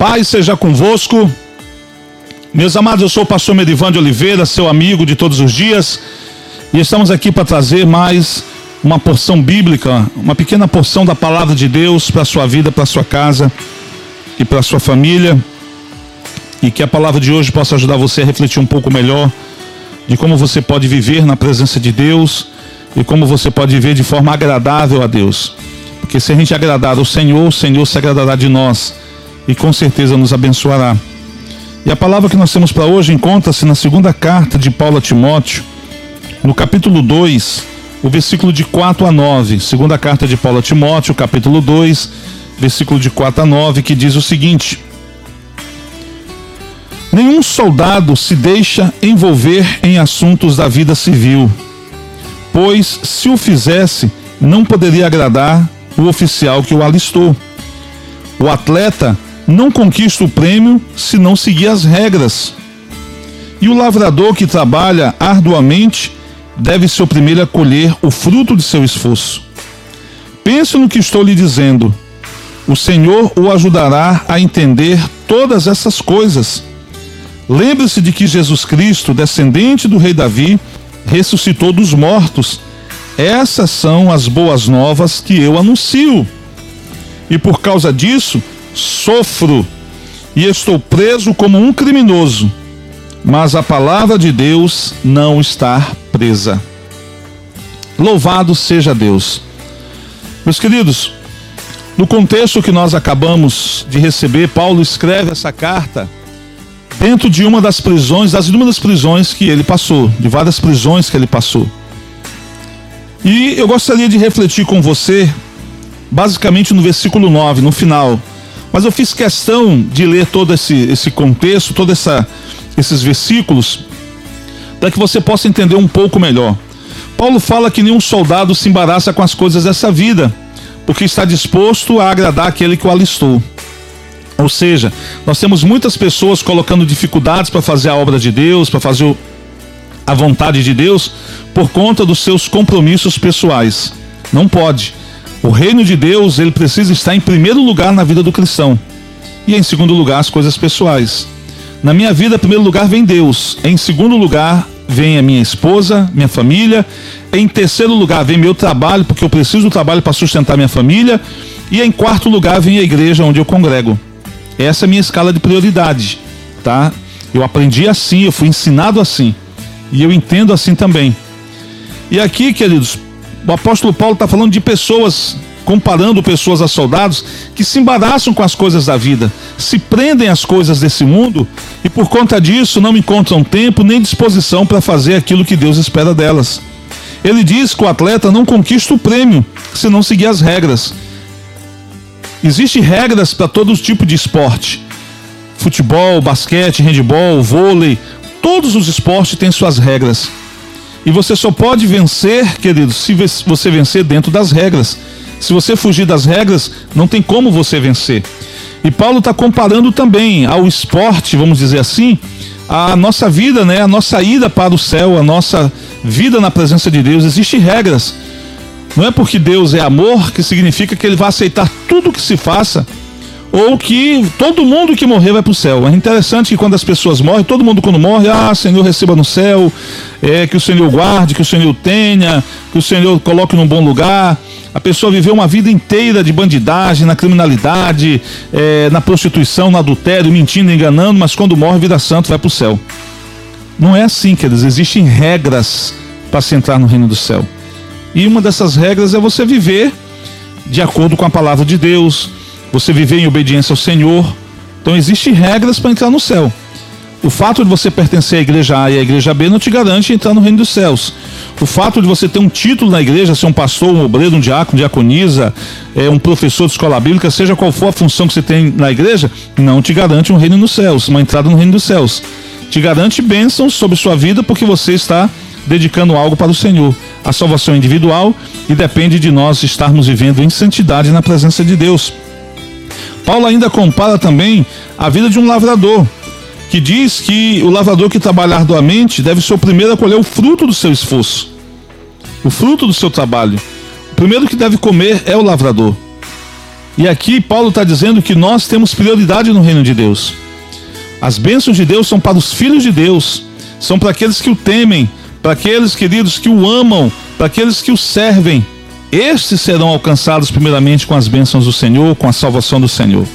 Paz seja convosco. Meus amados, eu sou o pastor Medivan de Oliveira, seu amigo de todos os dias, e estamos aqui para trazer mais uma porção bíblica, uma pequena porção da palavra de Deus para a sua vida, para a sua casa e para a sua família. E que a palavra de hoje possa ajudar você a refletir um pouco melhor de como você pode viver na presença de Deus e como você pode viver de forma agradável a Deus. Porque se a gente agradar ao Senhor, o Senhor se agradará de nós e com certeza nos abençoará. E a palavra que nós temos para hoje encontra-se na segunda carta de Paulo a Timóteo, no capítulo 2, o versículo de 4 a 9. Segunda carta de Paulo a Timóteo, capítulo 2, versículo de 4 a 9, que diz o seguinte: Nenhum soldado se deixa envolver em assuntos da vida civil, pois se o fizesse, não poderia agradar o oficial que o alistou. O atleta não conquista o prêmio se não seguir as regras. E o lavrador que trabalha arduamente deve ser o primeiro a colher o fruto de seu esforço. Pense no que estou lhe dizendo. O Senhor o ajudará a entender todas essas coisas. Lembre-se de que Jesus Cristo, descendente do rei Davi, ressuscitou dos mortos essas são as boas novas que eu anuncio. E por causa disso, sofro e estou preso como um criminoso. Mas a palavra de Deus não está presa. Louvado seja Deus. Meus queridos, no contexto que nós acabamos de receber, Paulo escreve essa carta dentro de uma das prisões, das inúmeras prisões que ele passou, de várias prisões que ele passou. E eu gostaria de refletir com você, basicamente no versículo 9, no final. Mas eu fiz questão de ler todo esse, esse contexto, todos esses versículos, para que você possa entender um pouco melhor. Paulo fala que nenhum soldado se embaraça com as coisas dessa vida, porque está disposto a agradar aquele que o alistou. Ou seja, nós temos muitas pessoas colocando dificuldades para fazer a obra de Deus, para fazer a vontade de Deus por conta dos seus compromissos pessoais. Não pode. O reino de Deus, ele precisa estar em primeiro lugar na vida do cristão. E em segundo lugar, as coisas pessoais. Na minha vida, em primeiro lugar vem Deus. Em segundo lugar, vem a minha esposa, minha família. Em terceiro lugar, vem meu trabalho, porque eu preciso do trabalho para sustentar minha família. E em quarto lugar, vem a igreja onde eu congrego. Essa é a minha escala de prioridade, tá? Eu aprendi assim, eu fui ensinado assim. E eu entendo assim também. E aqui, queridos, o apóstolo Paulo está falando de pessoas, comparando pessoas a soldados, que se embaraçam com as coisas da vida, se prendem às coisas desse mundo e por conta disso não encontram tempo nem disposição para fazer aquilo que Deus espera delas. Ele diz que o atleta não conquista o prêmio se não seguir as regras. Existem regras para todo tipo de esporte. Futebol, basquete, handebol, vôlei, Todos os esportes têm suas regras. E você só pode vencer, querido, se você vencer dentro das regras. Se você fugir das regras, não tem como você vencer. E Paulo está comparando também ao esporte, vamos dizer assim, a nossa vida, né, a nossa ida para o céu, a nossa vida na presença de Deus. Existem regras. Não é porque Deus é amor que significa que ele vai aceitar tudo que se faça ou que todo mundo que morrer vai para o céu. É interessante que quando as pessoas morrem, todo mundo quando morre, ah, Senhor receba no céu, é, que o Senhor guarde, que o Senhor tenha, que o Senhor coloque num bom lugar. A pessoa viveu uma vida inteira de bandidagem, na criminalidade, é, na prostituição, no adultério, mentindo, enganando, mas quando morre, vida santa, vai para o céu. Não é assim, queridos. Existem regras para se entrar no reino do céu. E uma dessas regras é você viver de acordo com a palavra de Deus, você viver em obediência ao Senhor. Então existem regras para entrar no céu. O fato de você pertencer à igreja A e à igreja B não te garante entrar no reino dos céus. O fato de você ter um título na igreja, ser um pastor, um obreiro, um diácono, diaconisa, é, um professor de escola bíblica, seja qual for a função que você tem na igreja, não te garante um reino nos céus, uma entrada no reino dos céus. Te garante bênçãos sobre sua vida porque você está dedicando algo para o Senhor. A salvação é individual e depende de nós estarmos vivendo em santidade na presença de Deus. Paulo ainda compara também a vida de um lavrador, que diz que o lavrador que trabalha arduamente deve ser o primeiro a colher o fruto do seu esforço, o fruto do seu trabalho. O primeiro que deve comer é o lavrador. E aqui Paulo está dizendo que nós temos prioridade no reino de Deus. As bênçãos de Deus são para os filhos de Deus, são para aqueles que o temem, para aqueles queridos que o amam, para aqueles que o servem. Estes serão alcançados primeiramente com as bênçãos do Senhor, com a salvação do Senhor.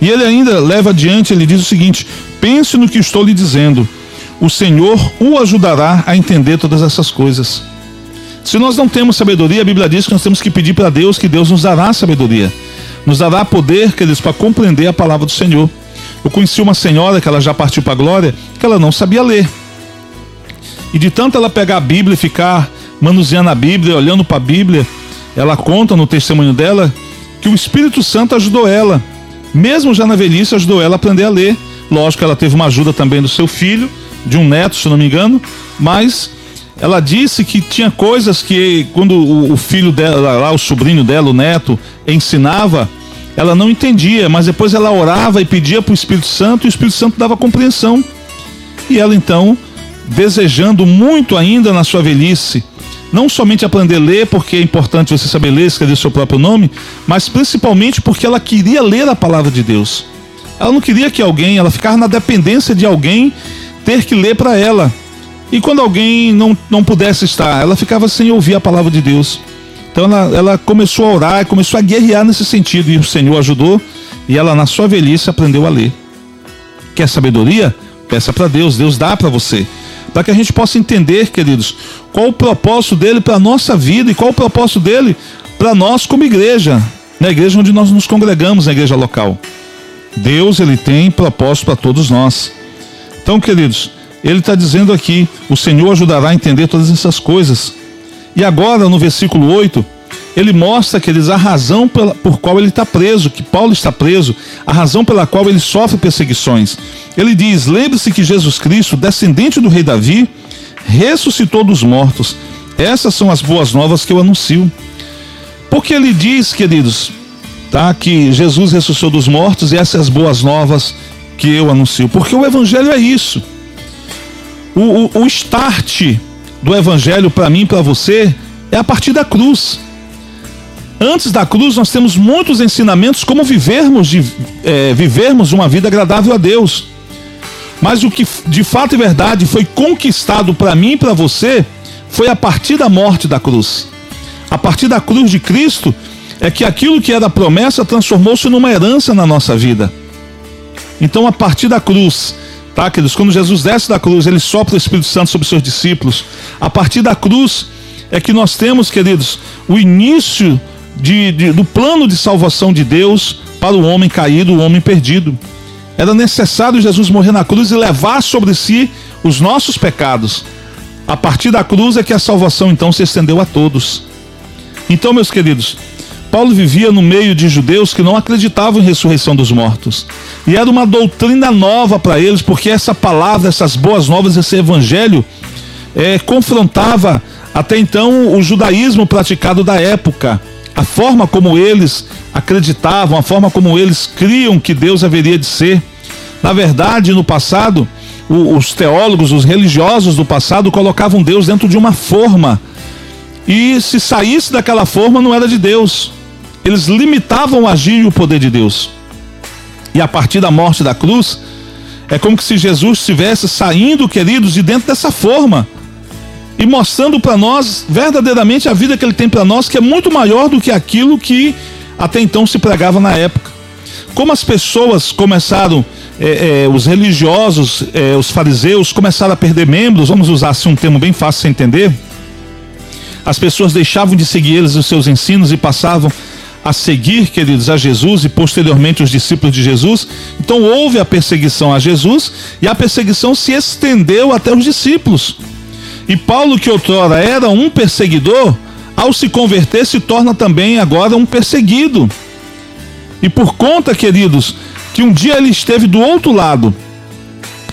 E ele ainda leva adiante, ele diz o seguinte: pense no que estou lhe dizendo. O Senhor o ajudará a entender todas essas coisas. Se nós não temos sabedoria, a Bíblia diz que nós temos que pedir para Deus que Deus nos dará sabedoria, nos dará poder, queridos, para compreender a palavra do Senhor. Eu conheci uma senhora que ela já partiu para a glória, que ela não sabia ler. E de tanto ela pegar a Bíblia e ficar manuseando a Bíblia, olhando para a Bíblia, ela conta no testemunho dela que o Espírito Santo ajudou ela, mesmo já na velhice, ajudou ela a aprender a ler. Lógico ela teve uma ajuda também do seu filho, de um neto, se não me engano, mas ela disse que tinha coisas que quando o, filho dela, lá, o sobrinho dela, o neto, ensinava, ela não entendia, mas depois ela orava e pedia para o Espírito Santo e o Espírito Santo dava compreensão. E ela então, desejando muito ainda na sua velhice, não somente aprender a ler, porque é importante você saber ler, escrever seu próprio nome, mas principalmente porque ela queria ler a palavra de Deus. Ela não queria que alguém, ela ficava na dependência de alguém ter que ler para ela. E quando alguém não, não pudesse estar, ela ficava sem ouvir a palavra de Deus. Então ela, ela começou a orar, começou a guerrear nesse sentido, e o Senhor ajudou, e ela, na sua velhice, aprendeu a ler. Quer sabedoria? Peça para Deus, Deus dá para você para que a gente possa entender, queridos, qual o propósito dele para a nossa vida e qual o propósito dele para nós como igreja, na igreja onde nós nos congregamos, na igreja local. Deus, ele tem propósito para todos nós. Então, queridos, ele está dizendo aqui: o Senhor ajudará a entender todas essas coisas. E agora, no versículo 8, ele mostra, queridos, a razão pela, por qual ele está preso, que Paulo está preso, a razão pela qual ele sofre perseguições. Ele diz: lembre-se que Jesus Cristo, descendente do rei Davi, ressuscitou dos mortos. Essas são as boas novas que eu anuncio. Porque ele diz, queridos, tá, que Jesus ressuscitou dos mortos e essas as boas novas que eu anuncio. Porque o evangelho é isso. O, o, o start do evangelho para mim para você é a partir da cruz. Antes da cruz, nós temos muitos ensinamentos como vivermos, de, é, vivermos uma vida agradável a Deus. Mas o que de fato e verdade foi conquistado para mim e para você foi a partir da morte da cruz. A partir da cruz de Cristo é que aquilo que era promessa transformou-se numa herança na nossa vida. Então, a partir da cruz, tá, queridos? Quando Jesus desce da cruz, ele sopra o Espírito Santo sobre seus discípulos. A partir da cruz é que nós temos, queridos, o início de, de, do plano de salvação de Deus para o homem caído, o homem perdido. Era necessário Jesus morrer na cruz e levar sobre si os nossos pecados. A partir da cruz é que a salvação então se estendeu a todos. Então, meus queridos, Paulo vivia no meio de judeus que não acreditavam em ressurreição dos mortos. E era uma doutrina nova para eles, porque essa palavra, essas boas novas, esse evangelho, é, confrontava até então o judaísmo praticado da época a forma como eles acreditavam, a forma como eles criam que Deus haveria de ser. Na verdade, no passado, os teólogos, os religiosos do passado colocavam Deus dentro de uma forma. E se saísse daquela forma, não era de Deus. Eles limitavam o agir e o poder de Deus. E a partir da morte da cruz, é como se Jesus estivesse saindo, queridos, de dentro dessa forma e mostrando para nós verdadeiramente a vida que ele tem para nós, que é muito maior do que aquilo que até então se pregava na época. Como as pessoas começaram, é, é, os religiosos, é, os fariseus começaram a perder membros, vamos usar assim um termo bem fácil de entender. As pessoas deixavam de seguir eles os seus ensinos e passavam a seguir, queridos, a Jesus e posteriormente os discípulos de Jesus. Então houve a perseguição a Jesus e a perseguição se estendeu até os discípulos. E Paulo, que outrora era um perseguidor, ao se converter, se torna também agora um perseguido. E por conta, queridos, que um dia ele esteve do outro lado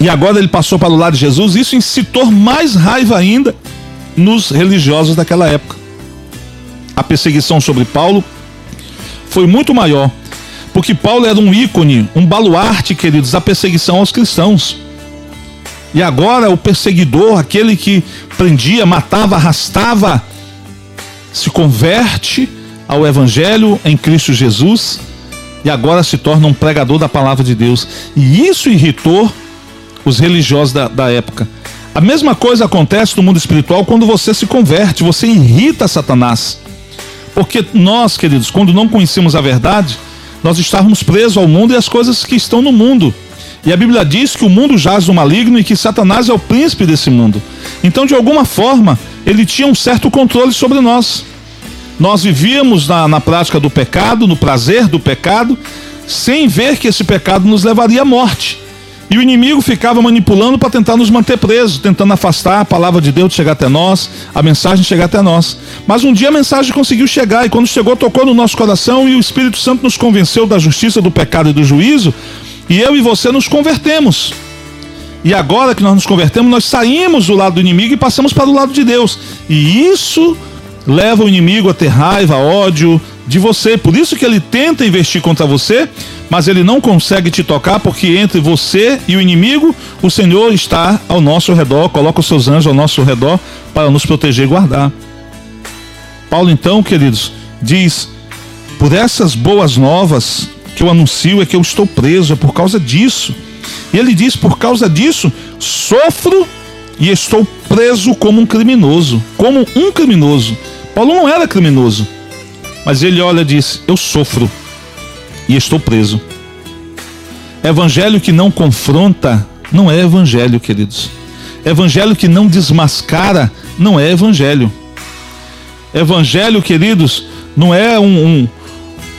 e agora ele passou para o lado de Jesus, isso incitou mais raiva ainda nos religiosos daquela época. A perseguição sobre Paulo foi muito maior, porque Paulo era um ícone, um baluarte, queridos, da perseguição aos cristãos. E agora o perseguidor, aquele que prendia, matava, arrastava, se converte ao Evangelho em Cristo Jesus e agora se torna um pregador da palavra de Deus. E isso irritou os religiosos da, da época. A mesma coisa acontece no mundo espiritual quando você se converte, você irrita Satanás. Porque nós, queridos, quando não conhecemos a verdade, nós estávamos presos ao mundo e às coisas que estão no mundo. E a Bíblia diz que o mundo jaz no maligno e que Satanás é o príncipe desse mundo. Então, de alguma forma, ele tinha um certo controle sobre nós. Nós vivíamos na, na prática do pecado, no prazer do pecado, sem ver que esse pecado nos levaria à morte. E o inimigo ficava manipulando para tentar nos manter presos, tentando afastar a palavra de Deus de chegar até nós, a mensagem chegar até nós. Mas um dia a mensagem conseguiu chegar, e quando chegou, tocou no nosso coração, e o Espírito Santo nos convenceu da justiça, do pecado e do juízo, e eu e você nos convertemos. E agora que nós nos convertemos, nós saímos do lado do inimigo e passamos para o lado de Deus. E isso leva o inimigo a ter raiva, ódio de você. Por isso que ele tenta investir contra você, mas ele não consegue te tocar, porque entre você e o inimigo, o Senhor está ao nosso redor, coloca os seus anjos ao nosso redor para nos proteger e guardar. Paulo, então, queridos, diz: por essas boas novas que eu anuncio é que eu estou preso, é por causa disso. E ele diz: por causa disso, sofro e estou preso como um criminoso. Como um criminoso. Paulo não era criminoso. Mas ele olha e diz: Eu sofro e estou preso. Evangelho que não confronta não é evangelho, queridos. Evangelho que não desmascara não é evangelho. Evangelho, queridos, não é um, um,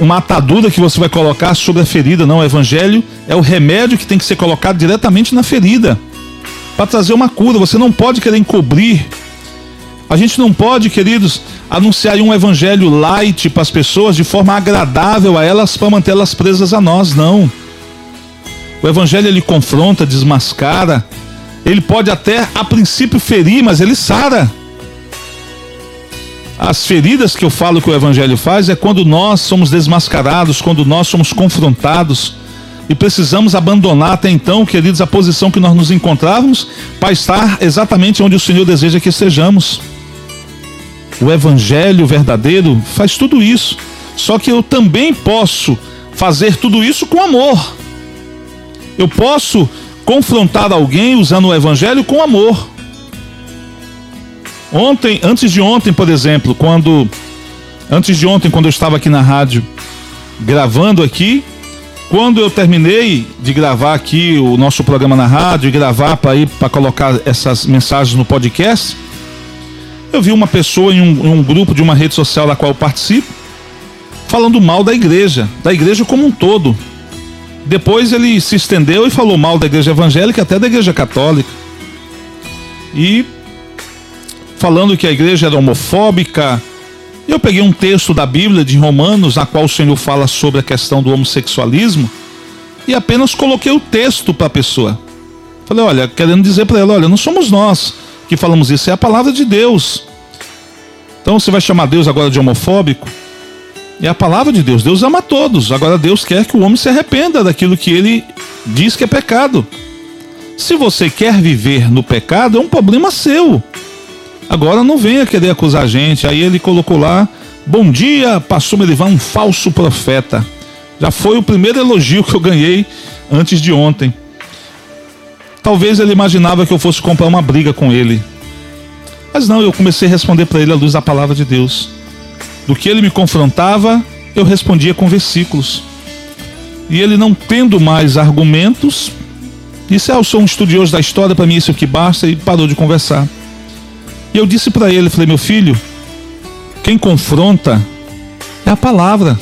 uma atadura que você vai colocar sobre a ferida, não. O evangelho é o remédio que tem que ser colocado diretamente na ferida para trazer uma cura. Você não pode querer encobrir. A gente não pode, queridos, anunciar um evangelho light para as pessoas de forma agradável a elas para mantê-las presas a nós, não. O evangelho ele confronta, desmascara. Ele pode até a princípio ferir, mas ele sara. As feridas que eu falo que o evangelho faz é quando nós somos desmascarados, quando nós somos confrontados e precisamos abandonar até então, queridos, a posição que nós nos encontrávamos para estar exatamente onde o Senhor deseja que estejamos. O evangelho verdadeiro faz tudo isso. Só que eu também posso fazer tudo isso com amor. Eu posso confrontar alguém usando o evangelho com amor. Ontem, antes de ontem, por exemplo, quando antes de ontem, quando eu estava aqui na rádio gravando aqui, quando eu terminei de gravar aqui o nosso programa na rádio e gravar para ir para colocar essas mensagens no podcast, eu vi uma pessoa em um, em um grupo de uma rede social da qual eu participo, falando mal da igreja, da igreja como um todo. Depois ele se estendeu e falou mal da igreja evangélica, até da igreja católica. E falando que a igreja era homofóbica. Eu peguei um texto da Bíblia de Romanos, na qual o Senhor fala sobre a questão do homossexualismo, e apenas coloquei o texto para a pessoa. Falei, olha, querendo dizer para ela, olha, não somos nós que falamos isso, é a palavra de Deus. Então você vai chamar Deus agora de homofóbico? É a palavra de Deus. Deus ama todos. Agora Deus quer que o homem se arrependa daquilo que ele diz que é pecado. Se você quer viver no pecado, é um problema seu. Agora não venha querer acusar a gente. Aí ele colocou lá: Bom dia, pastor Merivan, um falso profeta. Já foi o primeiro elogio que eu ganhei antes de ontem. Talvez ele imaginava que eu fosse comprar uma briga com ele. Mas não, eu comecei a responder para ele à luz da palavra de Deus. Do que ele me confrontava, eu respondia com versículos. E ele não tendo mais argumentos, disse: Ah, eu sou um estudioso da história, para mim isso é o que basta, e parou de conversar. E eu disse para ele: falei, meu filho, quem confronta é a palavra.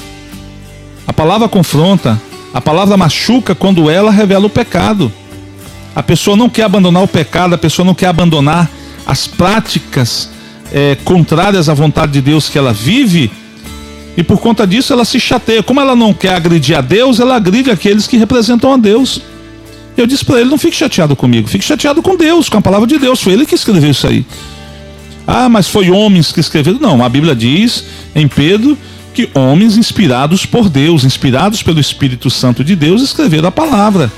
A palavra confronta, a palavra machuca quando ela revela o pecado. A pessoa não quer abandonar o pecado, a pessoa não quer abandonar as práticas é, contrárias à vontade de Deus que ela vive, e por conta disso ela se chateia. Como ela não quer agredir a Deus, ela agride aqueles que representam a Deus. Eu disse para ele: não fique chateado comigo, fique chateado com Deus, com a palavra de Deus. Foi ele que escreveu isso aí. Ah, mas foi homens que escreveram. Não, a Bíblia diz em Pedro que homens inspirados por Deus, inspirados pelo Espírito Santo de Deus, escreveram a palavra.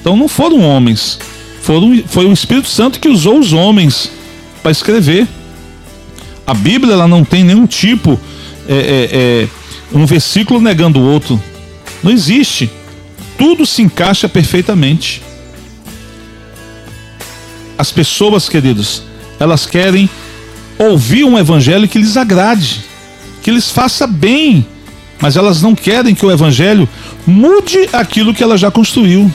Então não foram homens, foram, foi o Espírito Santo que usou os homens para escrever. A Bíblia ela não tem nenhum tipo é, é, é, um versículo negando o outro. Não existe. Tudo se encaixa perfeitamente. As pessoas, queridos, elas querem ouvir um evangelho que lhes agrade, que lhes faça bem, mas elas não querem que o evangelho mude aquilo que ela já construiu.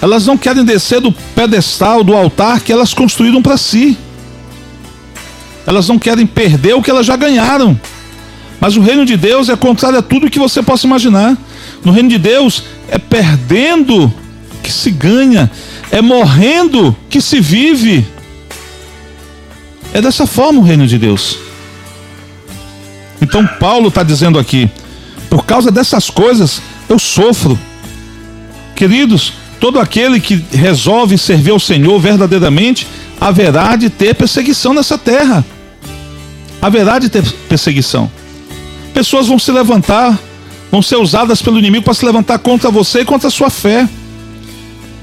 Elas não querem descer do pedestal, do altar que elas construíram para si. Elas não querem perder o que elas já ganharam. Mas o reino de Deus é contrário a tudo que você possa imaginar. No reino de Deus é perdendo que se ganha, é morrendo que se vive. É dessa forma o reino de Deus. Então Paulo está dizendo aqui: por causa dessas coisas eu sofro. Queridos, todo aquele que resolve servir ao Senhor verdadeiramente, haverá de ter perseguição nessa terra. Haverá de ter perseguição. Pessoas vão se levantar, vão ser usadas pelo inimigo para se levantar contra você e contra a sua fé.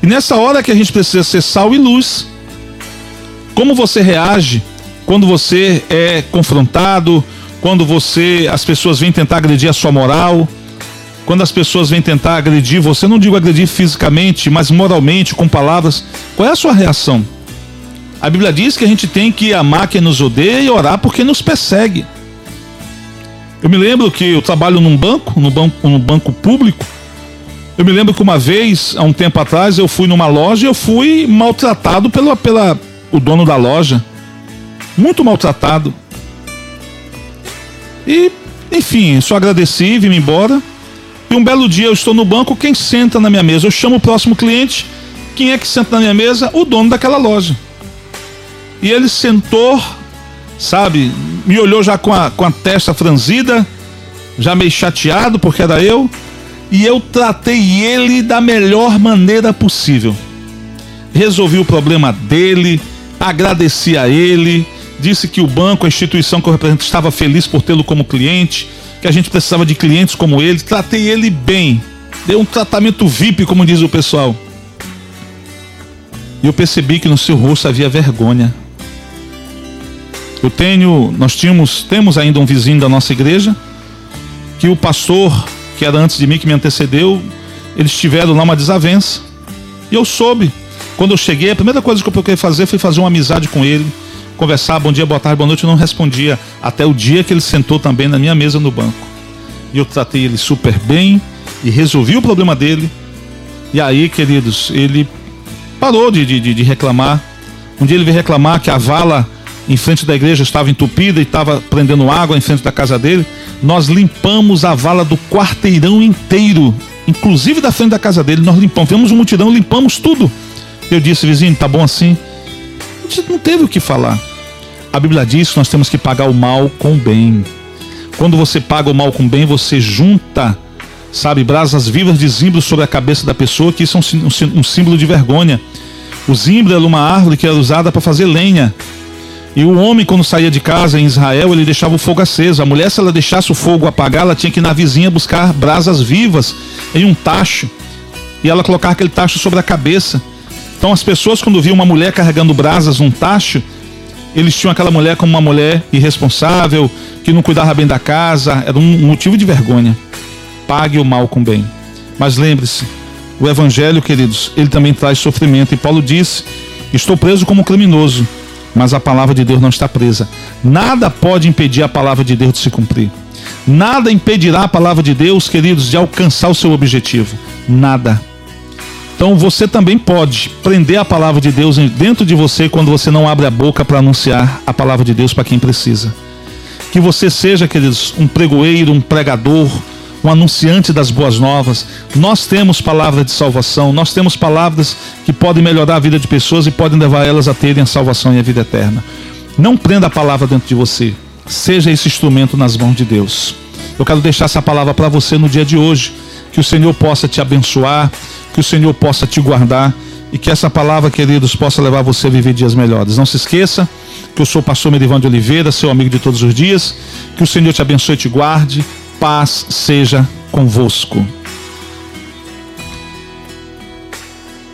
E nessa hora que a gente precisa ser sal e luz. Como você reage quando você é confrontado, quando você as pessoas vêm tentar agredir a sua moral, quando as pessoas vêm tentar agredir você, não digo agredir fisicamente, mas moralmente, com palavras, qual é a sua reação? A Bíblia diz que a gente tem que amar quem nos odeia e orar porque nos persegue. Eu me lembro que eu trabalho num banco, num banco, num banco público. Eu me lembro que uma vez, há um tempo atrás, eu fui numa loja e eu fui maltratado pela, pela o dono da loja. Muito maltratado. E, enfim, só agradeci, vim embora. E um belo dia eu estou no banco, quem senta na minha mesa? Eu chamo o próximo cliente. Quem é que senta na minha mesa? O dono daquela loja. E ele sentou, sabe, me olhou já com a, com a testa franzida, já meio chateado porque era eu. E eu tratei ele da melhor maneira possível. Resolvi o problema dele, agradeci a ele, disse que o banco, a instituição que eu represento, estava feliz por tê-lo como cliente que a gente precisava de clientes como ele, tratei ele bem, dei um tratamento VIP, como diz o pessoal. E eu percebi que no seu rosto havia vergonha. Eu tenho, nós tínhamos, temos ainda um vizinho da nossa igreja, que o pastor, que era antes de mim, que me antecedeu, eles tiveram lá uma desavença. E eu soube. Quando eu cheguei, a primeira coisa que eu procurei fazer foi fazer uma amizade com ele conversar, bom dia, boa tarde, boa noite, eu não respondia. Até o dia que ele sentou também na minha mesa no banco. E eu tratei ele super bem e resolvi o problema dele. E aí, queridos, ele parou de, de, de reclamar. Um dia ele veio reclamar que a vala em frente da igreja estava entupida e estava prendendo água em frente da casa dele. Nós limpamos a vala do quarteirão inteiro, inclusive da frente da casa dele. Nós limpamos, fizemos um mutirão, limpamos tudo. Eu disse, vizinho, tá bom assim? Não teve o que falar. A Bíblia diz que nós temos que pagar o mal com o bem. Quando você paga o mal com o bem, você junta, sabe, brasas vivas de zimbro sobre a cabeça da pessoa, que isso é um, símbolo de vergonha. O zimbro era uma árvore que era usada para fazer lenha. E o homem, quando saía de casa em Israel, ele deixava o fogo aceso. A mulher, se ela deixasse o fogo apagar, ela tinha que ir na vizinha buscar brasas vivas em um tacho. E ela colocar aquele tacho sobre a cabeça. Então as pessoas quando viam uma mulher carregando brasas num tacho, eles tinham aquela mulher como uma mulher irresponsável, que não cuidava bem da casa, era um motivo de vergonha. Pague o mal com bem. Mas lembre-se, o evangelho, queridos, ele também traz sofrimento. E Paulo disse: Estou preso como criminoso, mas a palavra de Deus não está presa. Nada pode impedir a palavra de Deus de se cumprir. Nada impedirá a palavra de Deus, queridos, de alcançar o seu objetivo. Nada. Então você também pode prender a palavra de Deus dentro de você quando você não abre a boca para anunciar a palavra de Deus para quem precisa. Que você seja, queridos, um pregoeiro, um pregador, um anunciante das boas novas. Nós temos palavras de salvação, nós temos palavras que podem melhorar a vida de pessoas e podem levar elas a terem a salvação e a vida eterna. Não prenda a palavra dentro de você. Seja esse instrumento nas mãos de Deus. Eu quero deixar essa palavra para você no dia de hoje. Que o Senhor possa te abençoar, que o Senhor possa te guardar e que essa palavra, queridos, possa levar você a viver dias melhores. Não se esqueça que eu sou o pastor Merivan de Oliveira, seu amigo de todos os dias. Que o Senhor te abençoe e te guarde. Paz seja convosco.